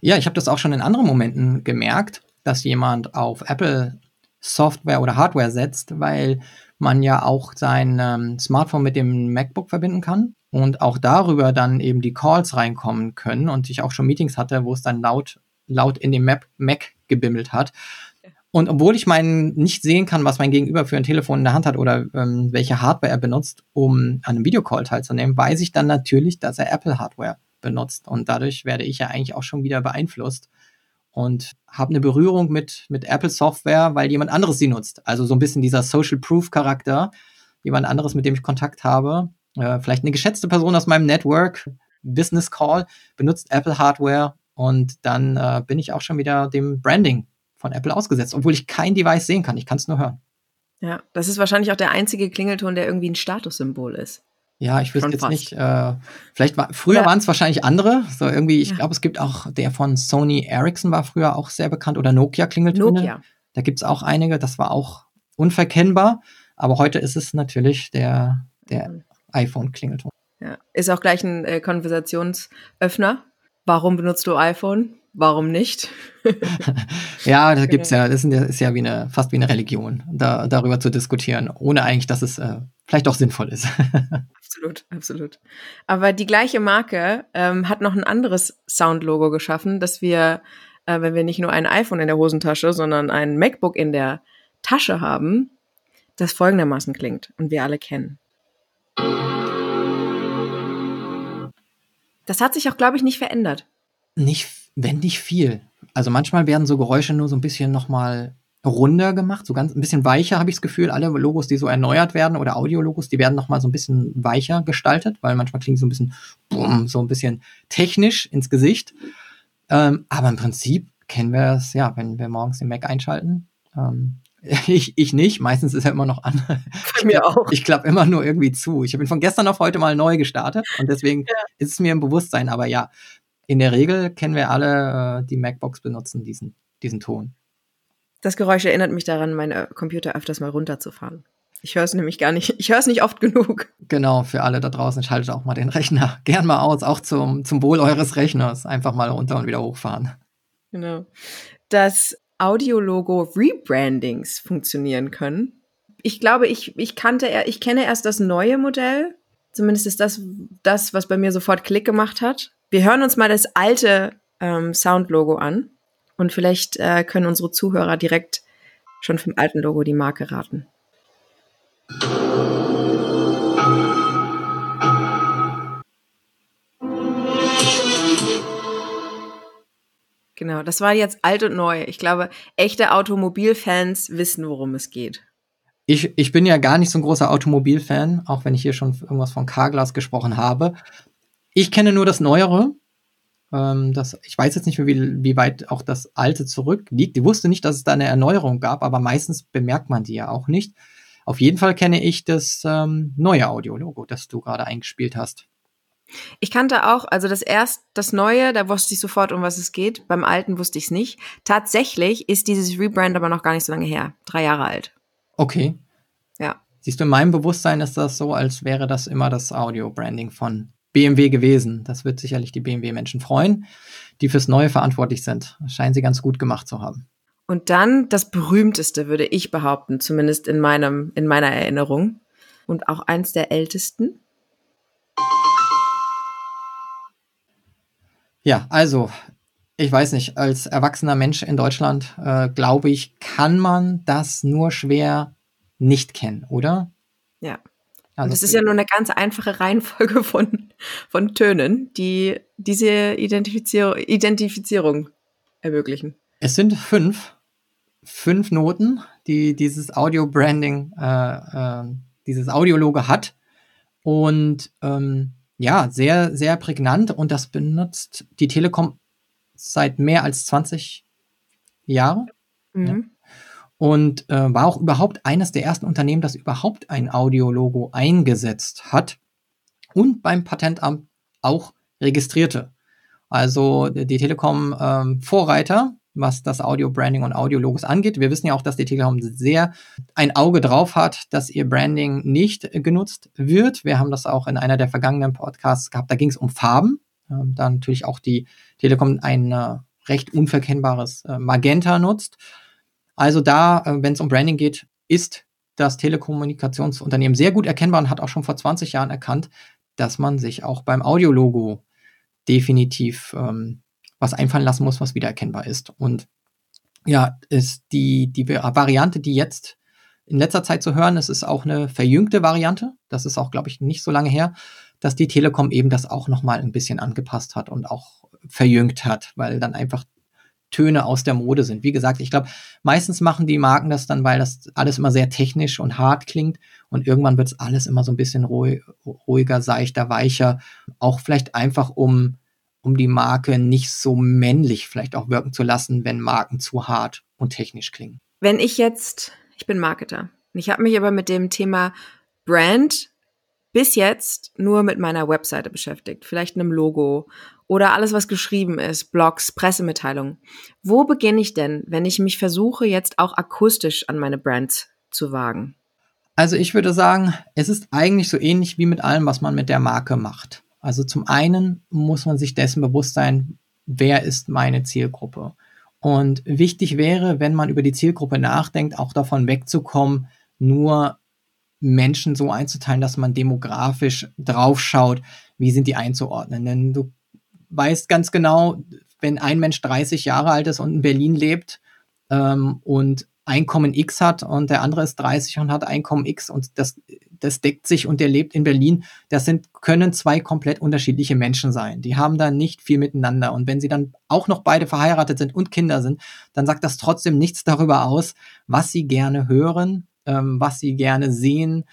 Ja, ich habe das auch schon in anderen Momenten gemerkt, dass jemand auf Apple Software oder Hardware setzt, weil man ja auch sein ähm, Smartphone mit dem MacBook verbinden kann und auch darüber dann eben die Calls reinkommen können und ich auch schon Meetings hatte, wo es dann laut, laut in dem Mac gebimmelt hat. Und obwohl ich meinen nicht sehen kann, was mein Gegenüber für ein Telefon in der Hand hat oder ähm, welche Hardware er benutzt, um an einem Videocall teilzunehmen, weiß ich dann natürlich, dass er Apple Hardware benutzt. Und dadurch werde ich ja eigentlich auch schon wieder beeinflusst und habe eine Berührung mit, mit Apple Software, weil jemand anderes sie nutzt. Also so ein bisschen dieser Social Proof Charakter, jemand anderes, mit dem ich Kontakt habe, äh, vielleicht eine geschätzte Person aus meinem Network, Business Call, benutzt Apple Hardware und dann äh, bin ich auch schon wieder dem Branding von Apple ausgesetzt, obwohl ich kein Device sehen kann. Ich kann es nur hören. Ja, das ist wahrscheinlich auch der einzige Klingelton, der irgendwie ein Statussymbol ist. Ja, ich wüsste jetzt fast. nicht. Äh, vielleicht war früher Ja. waren es wahrscheinlich andere. So irgendwie, ich Ja. glaube, es gibt auch der von Sony Ericsson war früher auch sehr bekannt oder Nokia Klingeltöne. Nokia. Da gibt's auch einige. Das war auch unverkennbar. Aber heute ist es natürlich der der Mhm. iPhone Klingelton. Ja. Ist auch gleich ein äh, Konversationsöffner. Warum benutzt du iPhone? Warum nicht? Ja, da gibt's ja, das ist ja- ist ja wie eine fast wie eine Religion, da darüber zu diskutieren, ohne eigentlich, dass es äh, vielleicht auch sinnvoll ist. Absolut, absolut. Aber die gleiche Marke ähm, hat noch ein anderes Soundlogo geschaffen, dass wir, äh, wenn wir nicht nur ein iPhone in der Hosentasche, sondern ein MacBook in der Tasche haben, das folgendermaßen klingt und wir alle kennen. Das hat sich auch, glaube ich, nicht verändert. Nicht, wenn nicht viel. Also manchmal werden so Geräusche nur so ein bisschen nochmal runder gemacht, so ganz ein bisschen weicher, habe ich das Gefühl. Alle Logos, die so erneuert werden oder Audiologos, die werden nochmal so ein bisschen weicher gestaltet, weil manchmal klingt so ein bisschen, bumm, so ein bisschen technisch ins Gesicht. Ähm, aber im Prinzip kennen wir es, ja, wenn wir morgens den Mac einschalten. Ähm, ich, ich nicht, meistens ist er immer noch an. Bei mir auch. Ich klappe immer nur irgendwie zu. Ich habe ihn von gestern auf heute mal neu gestartet und deswegen ist es mir im Bewusstsein. Aber ja, in der Regel kennen wir alle, äh, die MacBooks benutzen diesen, diesen Ton. Das Geräusch erinnert mich daran, meinen äh, Computer öfters mal runterzufahren. Ich höre es nämlich gar nicht, ich höre es nicht oft genug. Genau, für alle da draußen, schaltet auch mal den Rechner gern mal aus, auch zum, zum Wohl eures Rechners. Einfach mal runter und wieder hochfahren. Genau. Dass Audiologo Rebrandings funktionieren können. Ich glaube, ich, ich kannte, er- ich kenne erst das neue Modell. Zumindest ist das das, was bei mir sofort Klick gemacht hat. Wir hören uns mal das alte ähm, Soundlogo an und vielleicht äh, können unsere Zuhörer direkt schon vom alten Logo die Marke raten. Genau, das war jetzt alt und neu. Ich glaube, echte Automobilfans wissen, worum es geht. Ich, ich bin ja gar nicht so ein großer Automobilfan, auch wenn ich hier schon irgendwas von Carglass gesprochen habe. Ich kenne nur das Neuere. Ähm, das, ich weiß jetzt nicht, wie, wie weit auch das Alte zurückliegt. Ich wusste nicht, dass es da eine Erneuerung gab, aber meistens bemerkt man die ja auch nicht. Auf jeden Fall kenne ich das ähm, neue Audiologo, das du gerade eingespielt hast. Ich kannte auch, also das erst, das Neue, da wusste ich sofort, um was es geht. Beim Alten wusste ich es nicht. Tatsächlich ist dieses Rebrand aber noch gar nicht so lange her. Drei Jahre alt. Okay. Ja. Siehst du, in meinem Bewusstsein ist das so, als wäre das immer das Audio-Branding von BMW gewesen. Das wird sicherlich die BMW-Menschen freuen, die fürs Neue verantwortlich sind. Das scheinen sie ganz gut gemacht zu haben. Und dann das berühmteste, würde ich behaupten, zumindest in meinem, in meiner Erinnerung. Und auch eins der ältesten. Ja, also, ich weiß nicht, als erwachsener Mensch in Deutschland, äh, glaube ich, kann man das nur schwer nicht kennen, oder? Ja. Also, das ist ja nur eine ganz einfache Reihenfolge von, von Tönen, die diese Identifizier Identifizierung ermöglichen. Es sind fünf, fünf Noten, die dieses Audio-Branding, äh, äh, dieses Audiologo hat. Und ähm, ja, sehr, sehr prägnant. Und das benutzt die Telekom seit mehr als 20 Jahren. Mhm. und äh, war auch überhaupt eines der ersten Unternehmen, das überhaupt ein Audiologo eingesetzt hat und beim Patentamt auch registrierte. Also die Telekom ähm, Vorreiter, was das Audio-Branding und Audiologos angeht. Wir wissen ja auch, dass die Telekom sehr ein Auge drauf hat, dass ihr Branding nicht genutzt wird. Wir haben das auch in einer der vergangenen Podcasts gehabt. Da ging es um Farben. Ähm, da natürlich auch die Telekom ein äh, recht unverkennbares äh, Magenta nutzt. Also da, äh, wenn es um Branding geht, ist das Telekommunikationsunternehmen sehr gut erkennbar und hat auch schon vor 20 Jahren erkannt, dass man sich auch beim Audiologo definitiv ähm, was einfallen lassen muss, was wiedererkennbar ist. Und ja, ist die, die Variante, die jetzt in letzter Zeit zu hören ist, ist auch eine verjüngte Variante. Das ist auch, glaube ich, nicht so lange her, dass die Telekom eben das auch nochmal ein bisschen angepasst hat und auch verjüngt hat, weil dann einfach Töne aus der Mode sind. Wie gesagt, ich glaube, meistens machen die Marken das dann, weil das alles immer sehr technisch und hart klingt und irgendwann wird es alles immer so ein bisschen ruhig, ruhiger, seichter, weicher. Auch vielleicht einfach, um, um die Marke nicht so männlich vielleicht auch wirken zu lassen, wenn Marken zu hart und technisch klingen. Wenn ich jetzt, ich bin Marketer, ich habe mich aber mit dem Thema Brand bis jetzt nur mit meiner Webseite beschäftigt, vielleicht einem Logo oder alles, was geschrieben ist, Blogs, Pressemitteilungen. Wo beginne ich denn, wenn ich mich versuche, jetzt auch akustisch an meine Brand zu wagen? Also ich würde sagen, es ist eigentlich so ähnlich wie mit allem, was man mit der Marke macht. Also zum einen muss man sich dessen bewusst sein, wer ist meine Zielgruppe. Und wichtig wäre, wenn man über die Zielgruppe nachdenkt, auch davon wegzukommen, nur Menschen so einzuteilen, dass man demografisch draufschaut, wie sind die einzuordnen. Denn du weißt ganz genau, wenn ein Mensch 30 Jahre alt ist und in Berlin lebt ähm, und Einkommen X hat und der andere ist 30 und hat Einkommen X und das, das deckt sich und der lebt in Berlin, das sind, können zwei komplett unterschiedliche Menschen sein. Die haben da nicht viel miteinander. Und wenn sie dann auch noch beide verheiratet sind und Kinder sind, dann sagt das trotzdem nichts darüber aus, was sie gerne hören, ähm, was sie gerne sehen,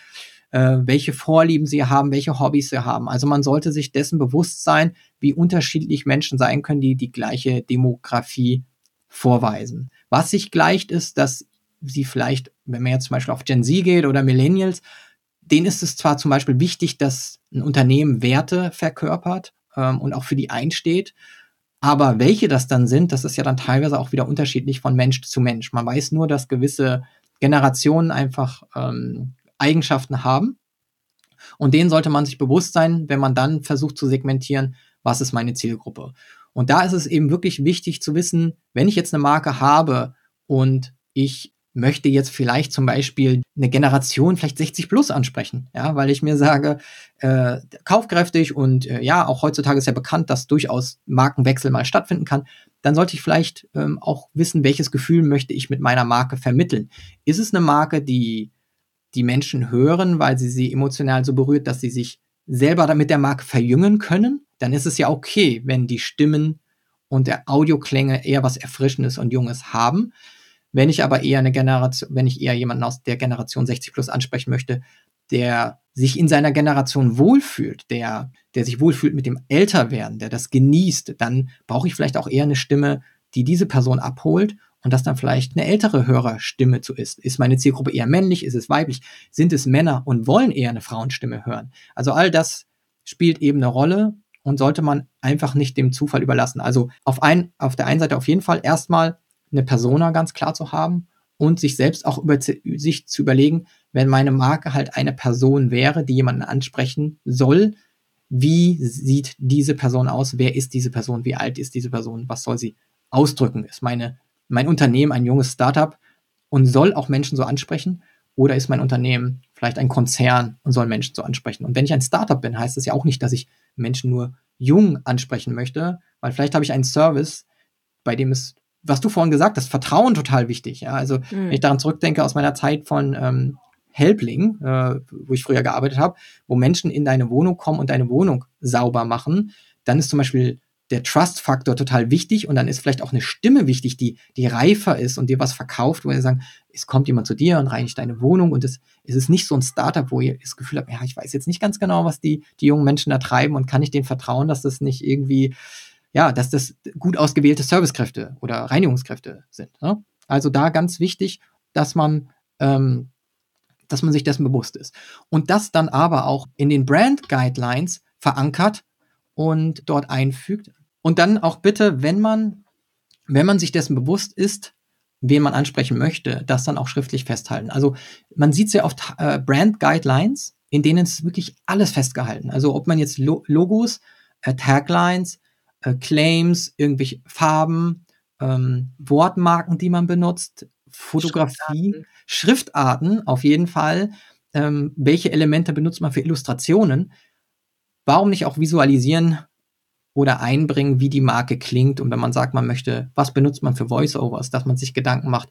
äh, welche Vorlieben sie haben, welche Hobbys sie haben. Also man sollte sich dessen bewusst sein, wie unterschiedlich Menschen sein können, die die gleiche Demografie vorweisen. Was sich gleicht, ist, dass sie vielleicht, wenn man jetzt zum Beispiel auf Gen Z geht oder Millennials, denen ist es zwar zum Beispiel wichtig, dass ein Unternehmen Werte verkörpert ähm, und auch für die einsteht, aber welche das dann sind, das ist ja dann teilweise auch wieder unterschiedlich von Mensch zu Mensch. Man weiß nur, dass gewisse Generationen einfach ähm, Eigenschaften haben. Und denen sollte man sich bewusst sein, wenn man dann versucht zu segmentieren, was ist meine Zielgruppe. Und da ist es eben wirklich wichtig zu wissen, wenn ich jetzt eine Marke habe und ich möchte jetzt vielleicht zum Beispiel eine Generation vielleicht 60 plus ansprechen, ja, weil ich mir sage, äh, kaufkräftig und äh, ja, auch heutzutage ist ja bekannt, dass durchaus Markenwechsel mal stattfinden kann, dann sollte ich vielleicht ähm, auch wissen, welches Gefühl möchte ich mit meiner Marke vermitteln. Ist es eine Marke, die die Menschen hören, weil sie sie emotional so berührt, dass sie sich selber damit der Marke verjüngen können, dann ist es ja okay, wenn die Stimmen und der Audioklänge eher was Erfrischendes und Junges haben. Wenn ich aber eher eine Generation, wenn ich eher jemanden aus der Generation 60 plus ansprechen möchte, der sich in seiner Generation wohlfühlt, der, der sich wohlfühlt mit dem Älterwerden, der das genießt, dann brauche ich vielleicht auch eher eine Stimme, die diese Person abholt und das dann vielleicht eine ältere Hörerstimme zu ist. Ist meine Zielgruppe eher männlich? Ist es weiblich? Sind es Männer und wollen eher eine Frauenstimme hören? Also all das spielt eben eine Rolle und sollte man einfach nicht dem Zufall überlassen. Also auf, ein, auf der einen Seite auf jeden Fall erstmal eine Persona ganz klar zu haben und sich selbst auch über sich zu überlegen, wenn meine Marke halt eine Person wäre, die jemanden ansprechen soll, wie sieht diese Person aus? Wer ist diese Person? Wie alt ist diese Person? Was soll sie ausdrücken? Ist meine, mein Unternehmen ein junges Startup und soll auch Menschen so ansprechen? Oder ist mein Unternehmen vielleicht ein Konzern und soll Menschen so ansprechen? Und wenn ich ein Startup bin, heißt das ja auch nicht, dass ich Menschen nur jung ansprechen möchte, weil vielleicht habe ich einen Service, bei dem es was du vorhin gesagt hast, Vertrauen total wichtig. Ja? Also mhm. wenn ich daran zurückdenke aus meiner Zeit von ähm, Helpling, äh, wo ich früher gearbeitet habe, wo Menschen in deine Wohnung kommen und deine Wohnung sauber machen, dann ist zum Beispiel der Trust-Faktor total wichtig und dann ist vielleicht auch eine Stimme wichtig, die, die reifer ist und dir was verkauft, wo ihr sagen, es kommt jemand zu dir und reinigt deine Wohnung und es, es ist nicht so ein Startup, wo ihr das Gefühl habt, ja, ich weiß jetzt nicht ganz genau, was die, die jungen Menschen da treiben und kann ich denen vertrauen, dass das nicht irgendwie ja, dass das gut ausgewählte Servicekräfte oder Reinigungskräfte sind. Ne? Also da ganz wichtig. dass man, ähm, dass man sich dessen bewusst ist. Und das dann aber auch in den Brand Guidelines verankert und dort einfügt. Und dann auch bitte, wenn man, wenn man sich dessen bewusst ist, wen man ansprechen möchte, das dann auch schriftlich festhalten. Also man sieht sehr oft äh, Brand Guidelines, in denen ist wirklich alles festgehalten. Also ob man jetzt Lo Logos, äh, Taglines, äh, Claims, irgendwelche Farben, ähm, Wortmarken, die man benutzt, Fotografie, Schriftarten, Schriftarten auf jeden Fall. Ähm, welche Elemente benutzt man für Illustrationen? Warum nicht auch visualisieren oder einbringen, wie die Marke klingt? Und wenn man sagt, man möchte, was benutzt man für Voiceovers, dass man sich Gedanken macht,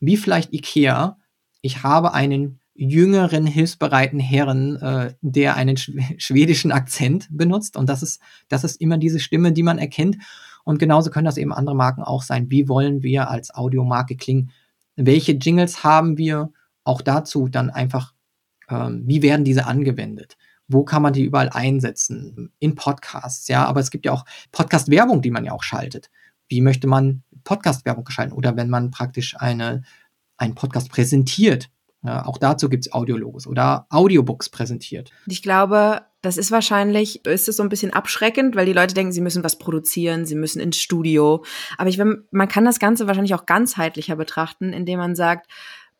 wie vielleicht IKEA, ich habe einen jüngeren, hilfsbereiten Herren, äh, der einen schwedischen Akzent benutzt. Und das ist, das ist immer diese Stimme, die man erkennt. Und genauso können das eben andere Marken auch sein. Wie wollen wir als Audiomarke klingen? Welche Jingles haben wir? Auch dazu dann einfach, ähm, wie werden diese angewendet? Wo kann man die überall einsetzen? In Podcasts, ja. Aber es gibt ja auch Podcast-Werbung, die man ja auch schaltet. Wie möchte man Podcast-Werbung gestalten? Oder wenn man praktisch eine, einen Podcast präsentiert, ja, auch dazu gibt's Audiologos oder Audiobooks präsentiert. Ich glaube, das ist wahrscheinlich, ist es so ein bisschen abschreckend, weil die Leute denken, sie müssen was produzieren, sie müssen ins Studio. Aber ich, man kann das Ganze wahrscheinlich auch ganzheitlicher betrachten, indem man sagt,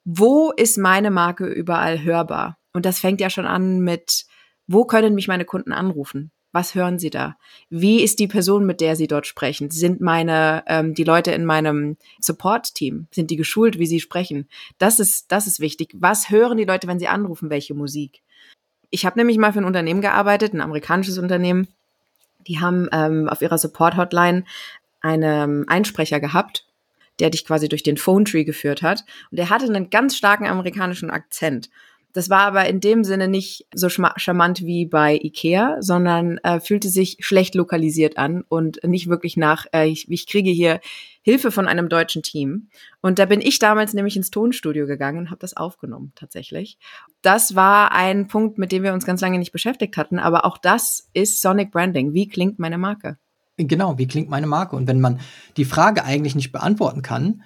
wo ist meine Marke überall hörbar? Und das fängt ja schon an mit, wo können mich meine Kunden anrufen? Was hören Sie da? Wie ist die Person, mit der Sie dort sprechen? Sind meine ähm, die Leute in meinem Support-Team sind die geschult, wie sie sprechen? Das ist das ist wichtig. Was hören die Leute, wenn sie anrufen? Welche Musik? Ich habe nämlich mal für ein Unternehmen gearbeitet, ein amerikanisches Unternehmen. Die haben ähm, auf ihrer Support-Hotline einen Einsprecher gehabt, der dich quasi durch den Phone Tree geführt hat. Und der hatte einen ganz starken amerikanischen Akzent. Das war aber in dem Sinne nicht so charmant wie bei Ikea, sondern äh, fühlte sich schlecht lokalisiert an und nicht wirklich nach, äh, ich, ich kriege hier Hilfe von einem deutschen Team. Und da bin ich damals nämlich ins Tonstudio gegangen und habe das aufgenommen tatsächlich. Das war ein Punkt, mit dem wir uns ganz lange nicht beschäftigt hatten, aber auch das ist Sonic Branding. Wie klingt meine Marke? Genau, wie klingt meine Marke? Und wenn man die Frage eigentlich nicht beantworten kann,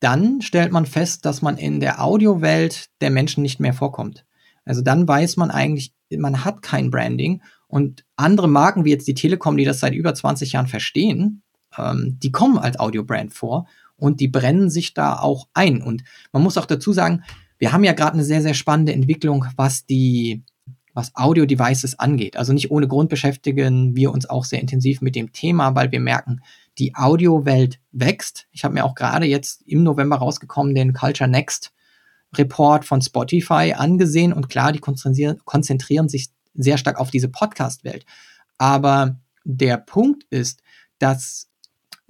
dann stellt man fest, dass man in der Audiowelt der Menschen nicht mehr vorkommt. Also dann weiß man eigentlich, man hat kein Branding und andere Marken wie jetzt die Telekom, die das seit über 20 Jahren verstehen, ähm, die kommen als Audiobrand vor und die brennen sich da auch ein. Und man muss auch dazu sagen, wir haben ja gerade eine sehr, sehr spannende Entwicklung, was die was Audio-Devices angeht. Also nicht ohne Grund beschäftigen wir uns auch sehr intensiv mit dem Thema, weil wir merken, die Audiowelt wächst. Ich habe mir auch gerade jetzt im November rausgekommen den Culture Next Report von Spotify angesehen und klar, die konzentrieren, konzentrieren sich sehr stark auf diese Podcast-Welt. Aber der Punkt ist, dass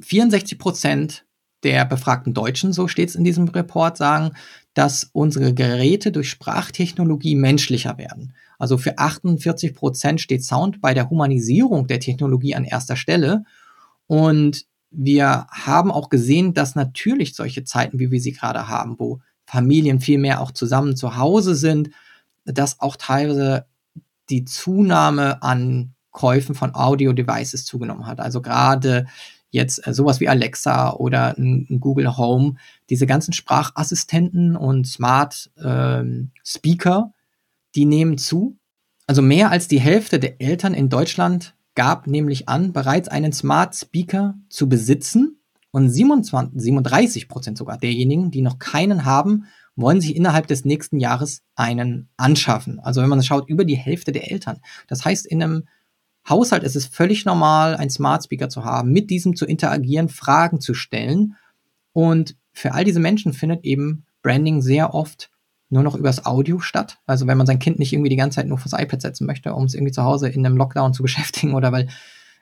64 Prozent der befragten Deutschen, so steht es in diesem Report, sagen, dass unsere Geräte durch Sprachtechnologie menschlicher werden. Also für 48 Prozent steht Sound bei der Humanisierung der Technologie an erster Stelle und wir haben auch gesehen, dass natürlich solche Zeiten, wie wir sie gerade haben, wo Familien viel mehr auch zusammen zu Hause sind, dass auch teilweise die Zunahme an Käufen von Audio-Devices zugenommen hat. Also gerade jetzt äh, sowas wie Alexa oder ein, Google Home, diese ganzen Sprachassistenten und Smart ähm, Speaker, die nehmen zu. Also mehr als die Hälfte der Eltern in Deutschland gab nämlich an, bereits einen Smart Speaker zu besitzen und 27, 37 Prozent sogar derjenigen, die noch keinen haben, wollen sich innerhalb des nächsten Jahres einen anschaffen. Also wenn man schaut, über die Hälfte der Eltern. Das heißt, in einem Haushalt ist es völlig normal, einen Smart Speaker zu haben, mit diesem zu interagieren, Fragen zu stellen. Und für all diese Menschen findet eben Branding sehr oft nur noch übers Audio statt. Also wenn man sein Kind nicht irgendwie die ganze Zeit nur fürs iPad setzen möchte, um es irgendwie zu Hause in einem Lockdown zu beschäftigen oder weil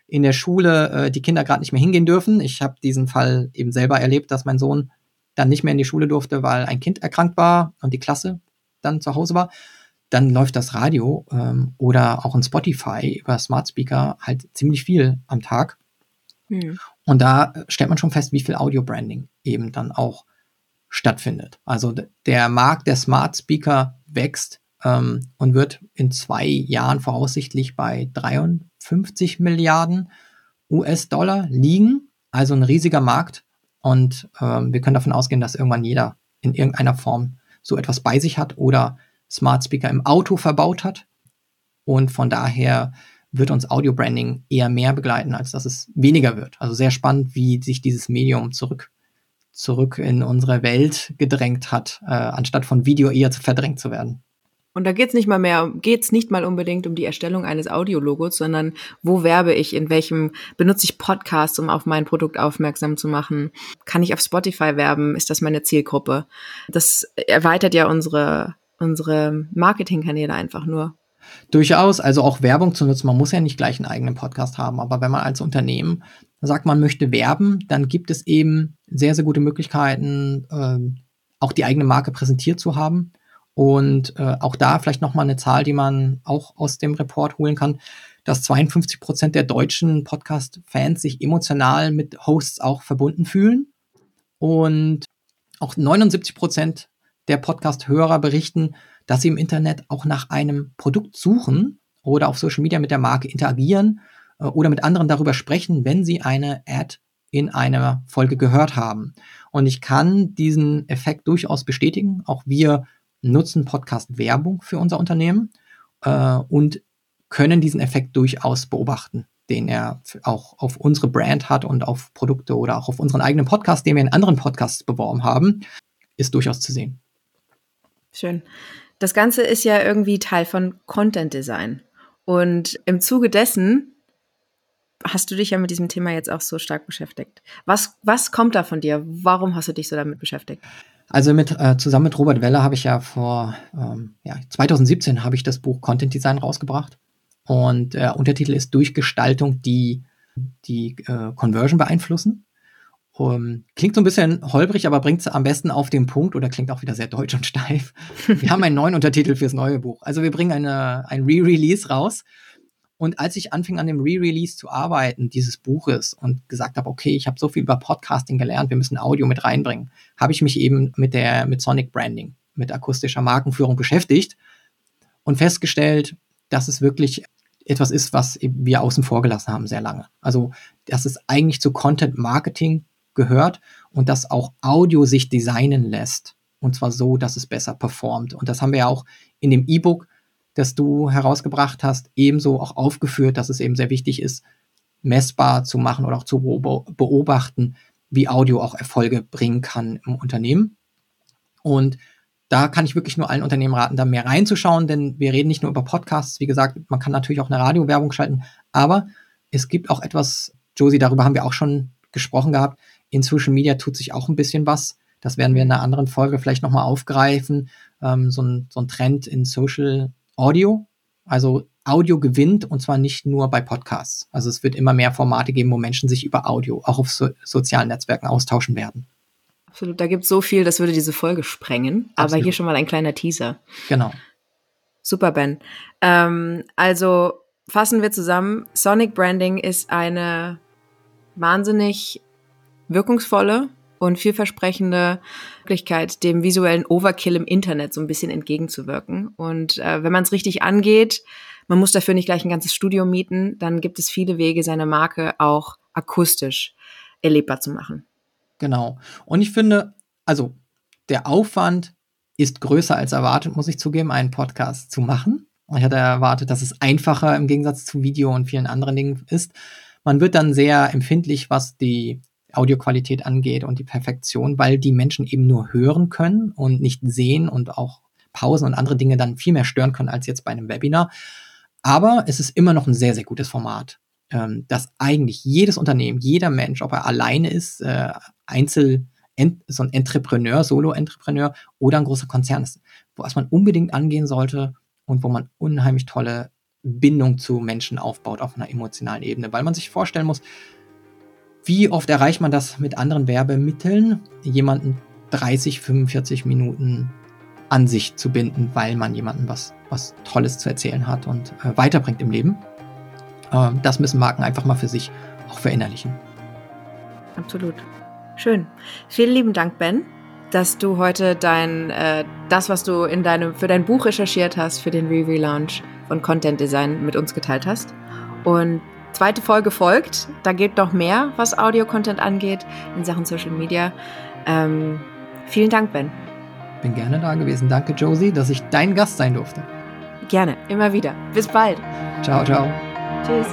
in der Schule äh, die Kinder gerade nicht mehr hingehen dürfen. Ich habe diesen Fall eben selber erlebt, dass mein Sohn dann nicht mehr in die Schule durfte, weil ein Kind erkrankt war und die Klasse dann zu Hause war. Dann läuft das Radio ähm, oder auch ein Spotify über Smart Speaker halt ziemlich viel am Tag. Mhm. Und da stellt man schon fest, wie viel Audio-Branding eben dann auch stattfindet. Also der Markt der Smart Speaker wächst ähm, und wird in zwei Jahren voraussichtlich bei 53 Milliarden US-Dollar liegen. Also ein riesiger Markt. Und ähm, wir können davon ausgehen, dass irgendwann jeder in irgendeiner Form so etwas bei sich hat oder Smart Speaker im Auto verbaut hat. Und von daher wird uns Audio Branding eher mehr begleiten, als dass es weniger wird. Also sehr spannend, wie sich dieses Medium zurück, zurück in unsere Welt gedrängt hat, äh, anstatt von Video eher verdrängt zu werden. Und da geht's nicht mal mehr, geht's nicht mal unbedingt um die Erstellung eines Audiologos, sondern wo werbe ich, in welchem benutze ich Podcasts, um auf mein Produkt aufmerksam zu machen? Kann ich auf Spotify werben? Ist das meine Zielgruppe? Das erweitert ja unsere, unsere Marketingkanäle einfach nur. Durchaus, also auch Werbung zu nutzen. Man muss ja nicht gleich einen eigenen Podcast haben, aber wenn man als Unternehmen sagt, man möchte werben, dann gibt es eben sehr, sehr gute Möglichkeiten, äh, auch die eigene Marke präsentiert zu haben. Und äh, auch da vielleicht nochmal eine Zahl, die man auch aus dem Report holen kann, dass 52 Prozent der deutschen Podcast-Fans sich emotional mit Hosts auch verbunden fühlen. Und auch 79 Prozent der Podcast-Hörer berichten, dass sie im Internet auch nach einem Produkt suchen oder auf Social Media mit der Marke interagieren oder mit anderen darüber sprechen, wenn sie eine Ad in einer Folge gehört haben. Und ich kann diesen Effekt durchaus bestätigen. Auch wir nutzen Podcast Werbung für unser Unternehmen äh, und können diesen Effekt durchaus beobachten, den er auch auf unsere Brand hat und auf Produkte oder auch auf unseren eigenen Podcast, den wir in anderen Podcasts beworben haben, ist durchaus zu sehen. Schön. Das Ganze ist ja irgendwie Teil von Content Design. Und im Zuge dessen hast du dich ja mit diesem Thema jetzt auch so stark beschäftigt. Was, was kommt da von dir? Warum hast du dich so damit beschäftigt? Also mit, äh, zusammen mit Robert Weller habe ich ja vor ähm, ja, 2017 habe ich das Buch Content Design rausgebracht. Und der äh, Untertitel ist Durchgestaltung, die die äh, Conversion beeinflussen. Um, klingt so ein bisschen holprig, aber bringt es am besten auf den Punkt oder klingt auch wieder sehr deutsch und steif. Wir haben einen neuen Untertitel fürs neue Buch. Also wir bringen eine, ein Re-Release raus und als ich anfing an dem Re-Release zu arbeiten dieses Buches und gesagt habe, okay, ich habe so viel über Podcasting gelernt, wir müssen Audio mit reinbringen, habe ich mich eben mit der mit Sonic Branding, mit akustischer Markenführung beschäftigt und festgestellt, dass es wirklich etwas ist, was wir außen vor gelassen haben sehr lange. Also, dass es eigentlich zu Content Marketing gehört und dass auch Audio sich designen lässt. Und zwar so, dass es besser performt. Und das haben wir ja auch in dem E-Book das du herausgebracht hast, ebenso auch aufgeführt, dass es eben sehr wichtig ist, messbar zu machen oder auch zu beobachten, wie Audio auch Erfolge bringen kann im Unternehmen. Und da kann ich wirklich nur allen Unternehmen raten, da mehr reinzuschauen, denn wir reden nicht nur über Podcasts. Wie gesagt, man kann natürlich auch eine Radiowerbung schalten, aber es gibt auch etwas, Josie, darüber haben wir auch schon gesprochen gehabt. In Social Media tut sich auch ein bisschen was. Das werden wir in einer anderen Folge vielleicht nochmal aufgreifen. Ähm, so, ein, so ein Trend in Social Audio. Also Audio gewinnt und zwar nicht nur bei Podcasts. Also es wird immer mehr Formate geben, wo Menschen sich über Audio auch auf so sozialen Netzwerken austauschen werden. Absolut, da gibt es so viel, das würde diese Folge sprengen. Absolut. Aber hier schon mal ein kleiner Teaser. Genau. Super, Ben. Ähm, also fassen wir zusammen. Sonic Branding ist eine wahnsinnig wirkungsvolle und vielversprechende Möglichkeit, dem visuellen Overkill im Internet so ein bisschen entgegenzuwirken. Und äh, wenn man es richtig angeht, man muss dafür nicht gleich ein ganzes Studio mieten, dann gibt es viele Wege, seine Marke auch akustisch erlebbar zu machen. Genau. Und ich finde, also der Aufwand ist größer als erwartet, muss ich zugeben, einen Podcast zu machen. Ich hatte erwartet, dass es einfacher im Gegensatz zu Video und vielen anderen Dingen ist. Man wird dann sehr empfindlich, was die Audioqualität angeht und die Perfektion, weil die Menschen eben nur hören können und nicht sehen und auch Pausen und andere Dinge dann viel mehr stören können als jetzt bei einem Webinar. Aber es ist immer noch ein sehr, sehr gutes Format, ähm, das eigentlich jedes Unternehmen, jeder Mensch, ob er alleine ist, äh, Einzel, so ein Entrepreneur, Solo-Entrepreneur oder ein großer Konzern ist, was man unbedingt angehen sollte und wo man unheimlich tolle Bindung zu Menschen aufbaut auf einer emotionalen Ebene, weil man sich vorstellen muss, wie oft erreicht man das mit anderen Werbemitteln, jemanden 30, 45 Minuten an sich zu binden, weil man jemanden was, was Tolles zu erzählen hat und äh, weiterbringt im Leben. Äh, das müssen Marken einfach mal für sich auch verinnerlichen. Absolut. Schön. Vielen lieben Dank, Ben, dass du heute dein, äh, das, was du in deinem, für dein Buch recherchiert hast, für den Re-Relaunch von Content Design mit uns geteilt hast. Und Zweite Folge folgt. Da geht noch mehr, was Audio-Content angeht in Sachen Social Media. Ähm, vielen Dank, Ben. bin gerne da gewesen. Danke, Josie, dass ich dein Gast sein durfte. Gerne, immer wieder. Bis bald. Ciao, ciao. Tschüss.